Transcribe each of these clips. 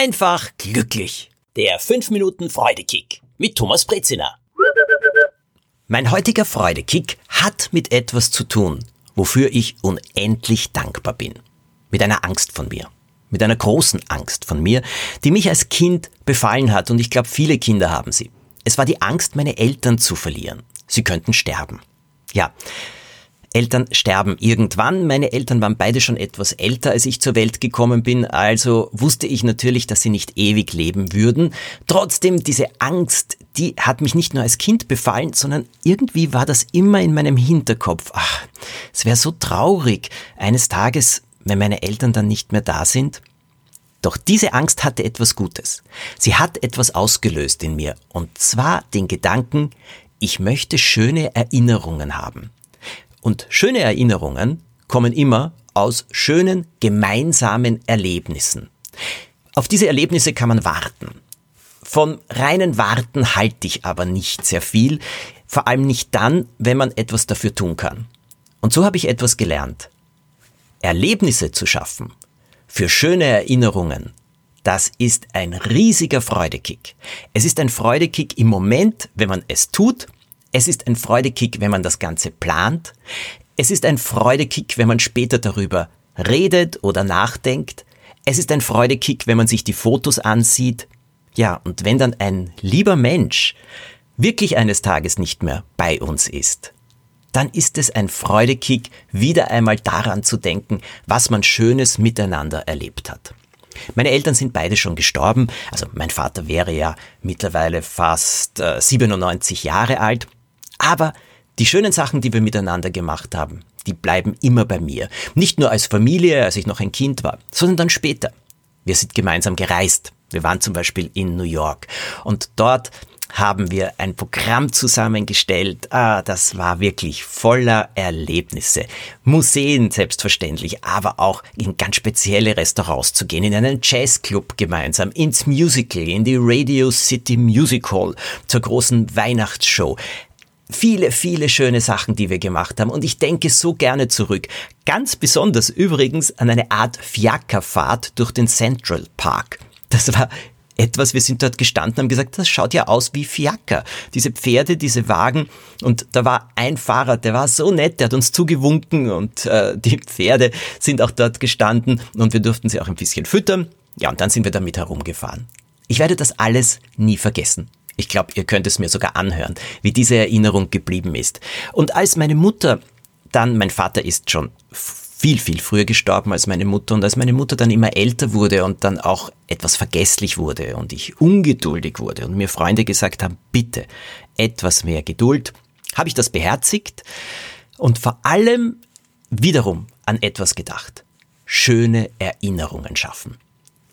einfach glücklich. Der 5 Minuten Freudekick mit Thomas Brezina. Mein heutiger Freudekick hat mit etwas zu tun, wofür ich unendlich dankbar bin. Mit einer Angst von mir. Mit einer großen Angst von mir, die mich als Kind befallen hat und ich glaube, viele Kinder haben sie. Es war die Angst, meine Eltern zu verlieren. Sie könnten sterben. Ja, Eltern sterben irgendwann. Meine Eltern waren beide schon etwas älter, als ich zur Welt gekommen bin, also wusste ich natürlich, dass sie nicht ewig leben würden. Trotzdem, diese Angst, die hat mich nicht nur als Kind befallen, sondern irgendwie war das immer in meinem Hinterkopf. Ach, es wäre so traurig, eines Tages, wenn meine Eltern dann nicht mehr da sind. Doch diese Angst hatte etwas Gutes. Sie hat etwas ausgelöst in mir, und zwar den Gedanken, ich möchte schöne Erinnerungen haben. Und schöne Erinnerungen kommen immer aus schönen gemeinsamen Erlebnissen. Auf diese Erlebnisse kann man warten. Von reinen Warten halte ich aber nicht sehr viel, vor allem nicht dann, wenn man etwas dafür tun kann. Und so habe ich etwas gelernt. Erlebnisse zu schaffen, für schöne Erinnerungen, das ist ein riesiger Freudekick. Es ist ein Freudekick im Moment, wenn man es tut es ist ein Freudekick, wenn man das Ganze plant. Es ist ein Freudekick, wenn man später darüber redet oder nachdenkt. Es ist ein Freudekick, wenn man sich die Fotos ansieht. Ja, und wenn dann ein lieber Mensch wirklich eines Tages nicht mehr bei uns ist, dann ist es ein Freudekick, wieder einmal daran zu denken, was man Schönes miteinander erlebt hat. Meine Eltern sind beide schon gestorben, also mein Vater wäre ja mittlerweile fast äh, 97 Jahre alt aber die schönen Sachen, die wir miteinander gemacht haben, die bleiben immer bei mir. Nicht nur als Familie, als ich noch ein Kind war, sondern dann später. Wir sind gemeinsam gereist. Wir waren zum Beispiel in New York und dort haben wir ein Programm zusammengestellt. Ah, das war wirklich voller Erlebnisse. Museen selbstverständlich, aber auch in ganz spezielle Restaurants zu gehen, in einen Jazzclub gemeinsam, ins Musical, in die Radio City Music Hall, zur großen Weihnachtsshow viele, viele schöne Sachen, die wir gemacht haben. Und ich denke so gerne zurück. Ganz besonders übrigens an eine Art Fiakerfahrt durch den Central Park. Das war etwas, wir sind dort gestanden, haben gesagt, das schaut ja aus wie Fiaker. Diese Pferde, diese Wagen. Und da war ein Fahrer, der war so nett, der hat uns zugewunken und äh, die Pferde sind auch dort gestanden und wir durften sie auch ein bisschen füttern. Ja, und dann sind wir damit herumgefahren. Ich werde das alles nie vergessen. Ich glaube, ihr könnt es mir sogar anhören, wie diese Erinnerung geblieben ist. Und als meine Mutter dann, mein Vater ist schon viel, viel früher gestorben als meine Mutter und als meine Mutter dann immer älter wurde und dann auch etwas vergesslich wurde und ich ungeduldig wurde und mir Freunde gesagt haben, bitte etwas mehr Geduld, habe ich das beherzigt und vor allem wiederum an etwas gedacht. Schöne Erinnerungen schaffen.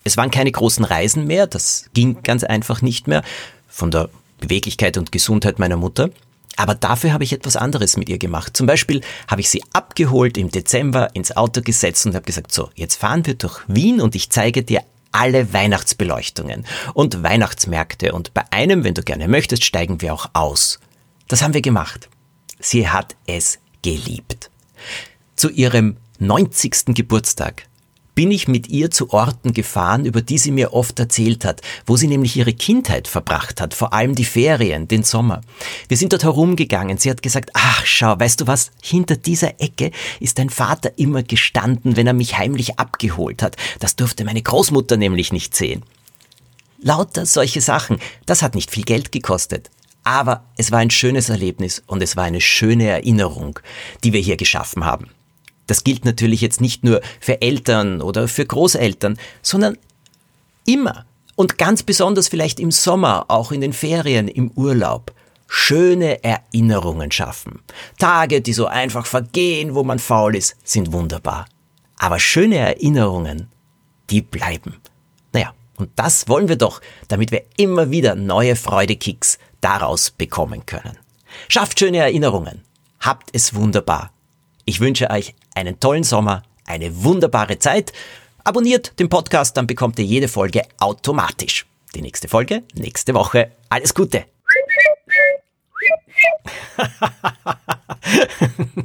Es waren keine großen Reisen mehr, das ging ganz einfach nicht mehr von der Beweglichkeit und Gesundheit meiner Mutter. Aber dafür habe ich etwas anderes mit ihr gemacht. Zum Beispiel habe ich sie abgeholt im Dezember, ins Auto gesetzt und habe gesagt, so, jetzt fahren wir durch Wien und ich zeige dir alle Weihnachtsbeleuchtungen und Weihnachtsmärkte und bei einem, wenn du gerne möchtest, steigen wir auch aus. Das haben wir gemacht. Sie hat es geliebt. Zu ihrem 90. Geburtstag bin ich mit ihr zu Orten gefahren, über die sie mir oft erzählt hat, wo sie nämlich ihre Kindheit verbracht hat, vor allem die Ferien, den Sommer. Wir sind dort herumgegangen. Sie hat gesagt, ach schau, weißt du was, hinter dieser Ecke ist dein Vater immer gestanden, wenn er mich heimlich abgeholt hat. Das durfte meine Großmutter nämlich nicht sehen. Lauter solche Sachen, das hat nicht viel Geld gekostet. Aber es war ein schönes Erlebnis und es war eine schöne Erinnerung, die wir hier geschaffen haben. Das gilt natürlich jetzt nicht nur für Eltern oder für Großeltern, sondern immer und ganz besonders vielleicht im Sommer, auch in den Ferien, im Urlaub. Schöne Erinnerungen schaffen. Tage, die so einfach vergehen, wo man faul ist, sind wunderbar. Aber schöne Erinnerungen, die bleiben. Naja, und das wollen wir doch, damit wir immer wieder neue Freudekicks daraus bekommen können. Schafft schöne Erinnerungen. Habt es wunderbar. Ich wünsche euch einen tollen Sommer, eine wunderbare Zeit. Abonniert den Podcast, dann bekommt ihr jede Folge automatisch. Die nächste Folge nächste Woche. Alles Gute.